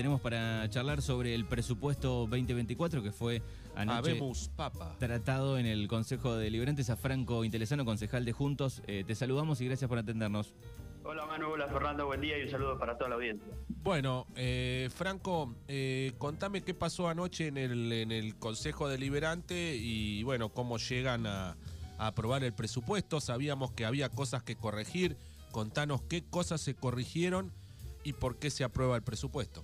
tenemos para charlar sobre el presupuesto 2024 que fue anoche papa. tratado en el Consejo de Liberantes a Franco Intelesano, concejal de Juntos. Eh, te saludamos y gracias por atendernos. Hola Manu, hola Fernando, buen día y un saludo para toda la audiencia. Bueno, eh, Franco, eh, contame qué pasó anoche en el, en el Consejo Deliberante y bueno, cómo llegan a, a aprobar el presupuesto. Sabíamos que había cosas que corregir. Contanos qué cosas se corrigieron y por qué se aprueba el presupuesto.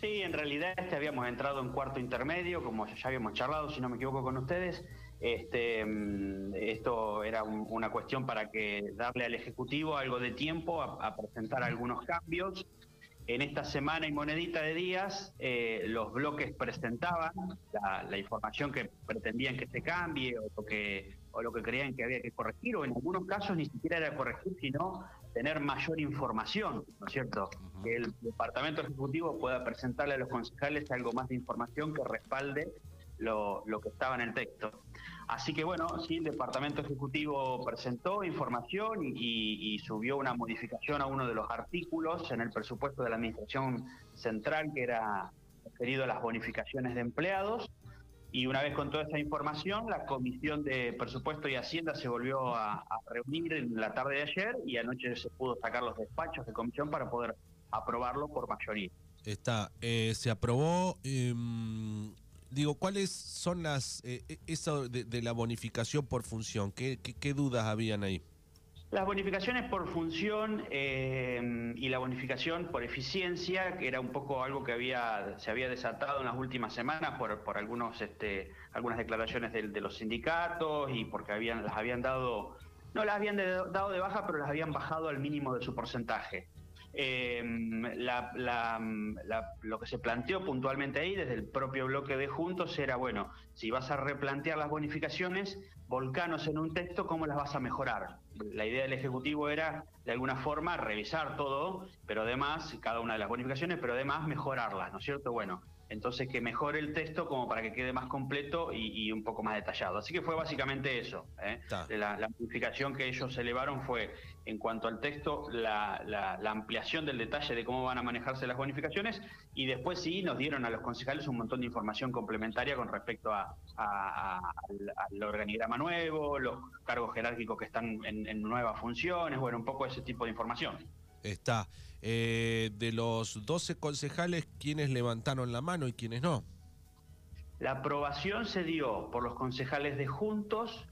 Sí, en realidad este habíamos entrado en cuarto intermedio, como ya habíamos charlado, si no me equivoco con ustedes. Este, mm, esto era una cuestión para que darle al Ejecutivo algo de tiempo a presentar algunos cambios en esta semana y monedita de días, eh, los bloques presentaban la, información que pretendían que se cambie o lo que, o lo que creían que había que corregir, o en algunos casos ni siquiera era corregir, sino tener mayor información, ¿no es cierto? Que el Departamento Ejecutivo pueda presentarle a los concejales algo más de información que respalde lo, lo que estaba en el texto. Así que bueno, sí, el Departamento Ejecutivo presentó información y, subió una modificación a uno de los artículos en el presupuesto de la Administración Central que era referido a las bonificaciones de empleados. Y una vez con toda esa información, la Comisión de Presupuesto y Hacienda se volvió a, reunir en la tarde de ayer y anoche se pudo sacar los despachos de comisión para poder aprobarlo por mayoría. Está, eh, se aprobó em, digo, ¿cuáles son las, eh, eh, eso de, la bonificación por función? ¿Qué, qué, dudas habían ahí? Las bonificaciones por función eh, y la bonificación por eficiencia, que era un poco algo que había se había desatado en las últimas semanas por, por algunos este, algunas declaraciones de, de los sindicatos y porque habían las habían dado no las habían dado de baja, pero las habían bajado al mínimo de su porcentaje. Eh, lo que se planteó puntualmente ahí desde el propio bloque de Juntos era, bueno, si vas a replantear las bonificaciones, volcanos en un texto, ¿cómo las vas a mejorar? La idea del Ejecutivo era, de alguna forma, revisar todo, pero además, cada una de las bonificaciones, pero además mejorarlas, ¿no es cierto? Bueno, entonces que mejore el texto como para que quede más completo y, un poco más detallado. Así que fue básicamente eso. ¿eh? La, la, modificación que ellos elevaron fue, en cuanto al texto, la, ampliación del detalle de cómo van a manejarse las bonificaciones y después sí nos dieron a los concejales un montón de información complementaria con respecto a, al, organigrama nuevo, los cargos jerárquicos que están en, en nuevas funciones, bueno, un poco ese tipo de información está. Eh, de los 12 concejales, ¿quiénes levantaron la mano y quiénes no? La aprobación se dio por los concejales de Juntos.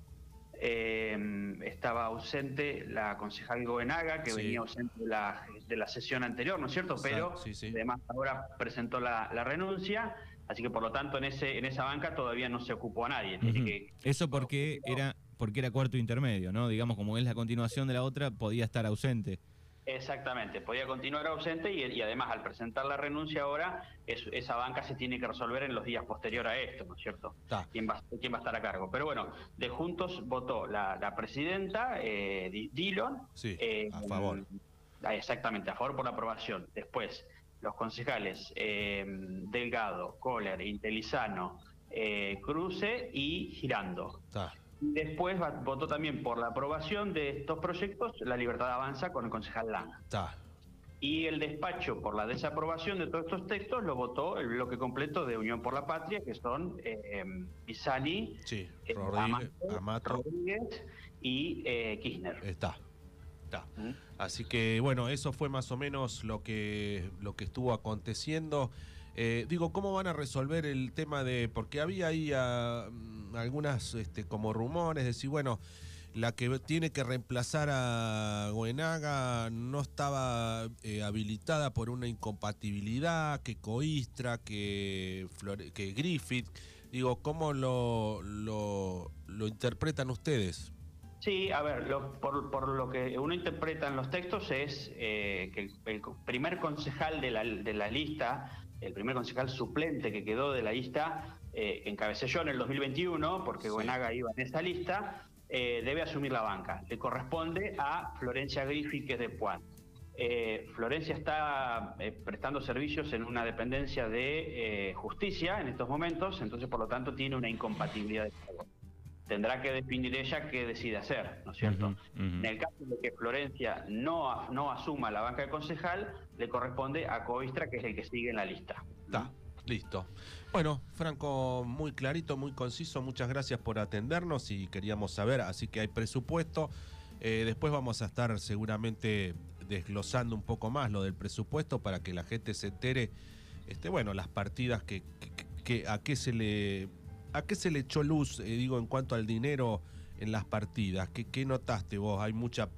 Eh, estaba ausente la concejal Goenaga, que venía ausente de la, de la, sesión anterior, ¿no es cierto? Pero además ahora presentó la, renuncia, así que por lo tanto en ese en esa banca todavía no se ocupó a nadie. Eso porque era porque era cuarto intermedio, ¿no? Digamos, como es la continuación de la otra, podía estar ausente. Exactamente, podía continuar ausente y, además al presentar la renuncia ahora, esa banca se tiene que resolver en los días posteriores a esto, ¿no es cierto? ¿Quién va, ¿Quién va a estar a cargo? Pero bueno, de Juntos votó la, presidenta, eh, Dillon. Sí, eh, a favor. Ah, exactamente, a favor por la aprobación. Después, los concejales eh, Delgado, Kohler, Intelizano, eh, Cruce y Girando. Después votó también por la aprobación de estos proyectos la Libertad Avanza con el concejal Lana. Y el despacho por la desaprobación de todos estos textos lo votó el bloque completo de Unión por la Patria, que son eh, Pisani, sí, eh, Rodríguez, y eh, Kirchner. Está. Está. ¿Mm? Así que bueno, eso fue más o menos lo que, lo que estuvo aconteciendo. Eh, digo, ¿cómo van a resolver el tema de.? Porque había ahí ah, mm, algunas este, como rumores, de decir, bueno, la que tiene que reemplazar a Goenaga no estaba eh, habilitada por una incompatibilidad, que Coistra, que, que Griffith. Digo, ¿cómo lo, lo, interpretan ustedes? Sí, a ver, por, por, lo que uno interpreta en los textos es eh, que el, primer concejal de la, de la lista el primer concejal suplente que quedó de la lista, eh, encabecé yo en el 2021, porque Buenaga iba en esa lista, eh, debe asumir la banca. Le corresponde a Florencia Griffi, que es de Puan. Eh, Florencia está prestando servicios en una dependencia de justicia en estos momentos, entonces por lo tanto tiene una incompatibilidad de pago. tendrá que definir ella qué decide hacer, ¿no es cierto? En el caso de que Florencia no, no asuma la banca de concejal, le corresponde a Coistra, que es el que sigue en la lista. Listo. Bueno, Franco, muy clarito, muy conciso, muchas gracias por atendernos y queríamos saber, así que hay presupuesto. Eh, después vamos a estar seguramente desglosando un poco más lo del presupuesto para que la gente se entere, este, bueno, las partidas que, a qué se le ¿A qué se le echó luz, eh, digo, en cuanto al dinero en las partidas? ¿Qué, notaste vos? Hay mucha...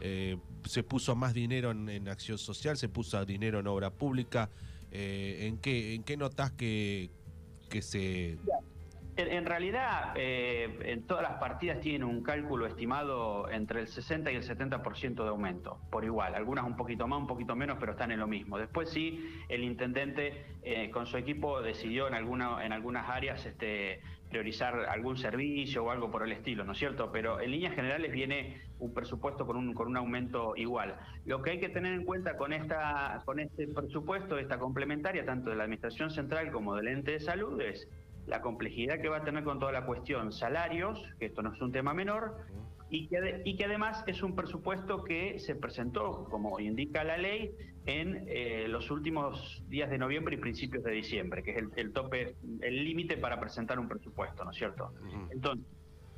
Eh, se puso más dinero en, acción social, se puso dinero en obra pública. Eh, ¿en, qué, ¿En qué notás que, que se... En, realidad, en todas las partidas tienen un cálculo estimado entre el 60 y el 70% de aumento, por igual. Algunas un poquito más, un poquito menos, pero están en lo mismo. Después sí, el intendente con su equipo decidió en, alguna, en algunas áreas este, priorizar algún servicio o algo por el estilo, ¿no es cierto? Pero en líneas generales viene un presupuesto con un, con un aumento igual. Lo que hay que tener en cuenta con, esta, con este presupuesto, esta complementaria, tanto de la Administración Central como del ente de salud, es la complejidad que va a tener con toda la cuestión salarios, que esto no es un tema menor, y que, y que además es un presupuesto que se presentó, como indica la ley, en eh, los últimos días de noviembre y principios de diciembre, que es el, tope, el límite para presentar un presupuesto, ¿no es cierto? Entonces,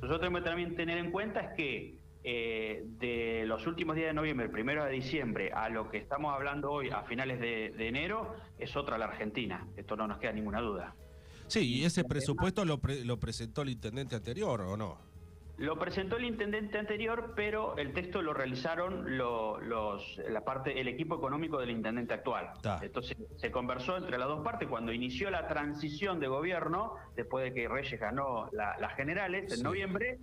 nosotros tenemos que también tener en cuenta es que eh, de los últimos días de noviembre, primero de diciembre, a lo que estamos hablando hoy, a finales de, enero, es otra la Argentina. Esto no nos queda ninguna duda. Sí, y ese presupuesto lo, lo presentó el intendente anterior, ¿o no? Lo presentó el intendente anterior, pero el texto lo realizaron los, la parte, el equipo económico del intendente actual. Entonces se conversó entre las dos partes cuando inició la transición de gobierno, después de que Reyes ganó las generales en noviembre.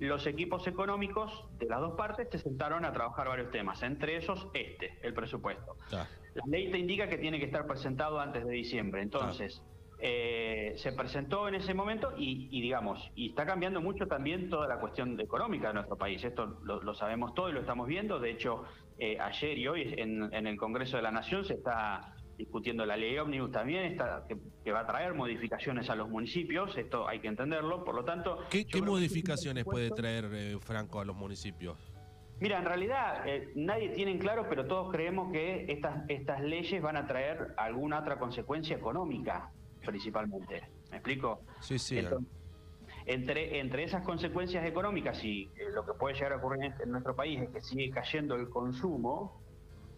Los equipos económicos de las dos partes se sentaron a trabajar varios temas, entre esos este, el presupuesto. La ley te indica que tiene que estar presentado antes de diciembre, entonces eh, se presentó en ese momento y, digamos, y está cambiando mucho también toda la cuestión económica de nuestro país. Esto lo, sabemos todo y lo estamos viendo. De hecho, eh, ayer y hoy en, el Congreso de la Nación se está discutiendo la ley ómnibus también, está, que, va a traer modificaciones a los municipios, esto hay que entenderlo, por lo tanto... ¿Qué, modificaciones puede traer eh, Franco a los municipios? Mira, en realidad nadie tiene en claro, pero todos creemos que estas, estas leyes van a traer alguna otra consecuencia económica principalmente. ¿Me explico? Sí, sí. entre, entre esas consecuencias económicas y eh, lo que puede llegar a ocurrir en, nuestro país es que sigue cayendo el consumo,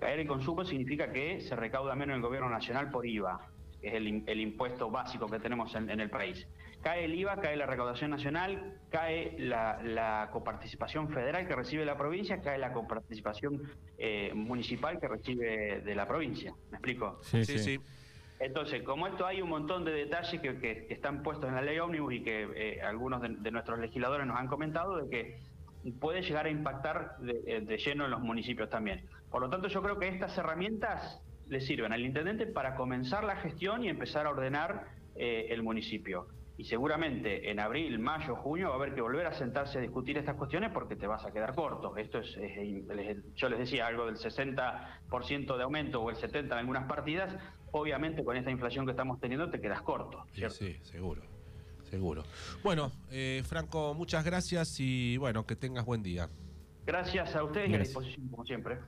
caer el consumo significa que se recauda menos el gobierno nacional por IVA, que es el, impuesto básico que tenemos en, el país. Cae el IVA, cae la recaudación nacional, cae la, coparticipación federal que recibe la provincia, cae la coparticipación eh, municipal que recibe de la provincia. ¿Me explico? sí. sí. sí. Entonces, como esto hay un montón de detalles que, están puestos en la ley ómnibus y que eh, algunos de, nuestros legisladores nos han comentado de que puede llegar a impactar de, eh, lleno en los municipios también. Por lo tanto, yo creo que estas herramientas le sirven al intendente para comenzar la gestión y empezar a ordenar eh, el municipio y seguramente en abril, mayo, junio va a haber que volver a sentarse a discutir estas cuestiones porque te vas a quedar corto. Esto es, yo les decía algo del 60% de aumento o el 70% en algunas partidas, obviamente con esta inflación que estamos teniendo te quedas corto. Sí, sí, seguro, seguro. Bueno, eh, Franco, muchas gracias y bueno, que tengas buen día. Gracias a ustedes y a disposición como siempre.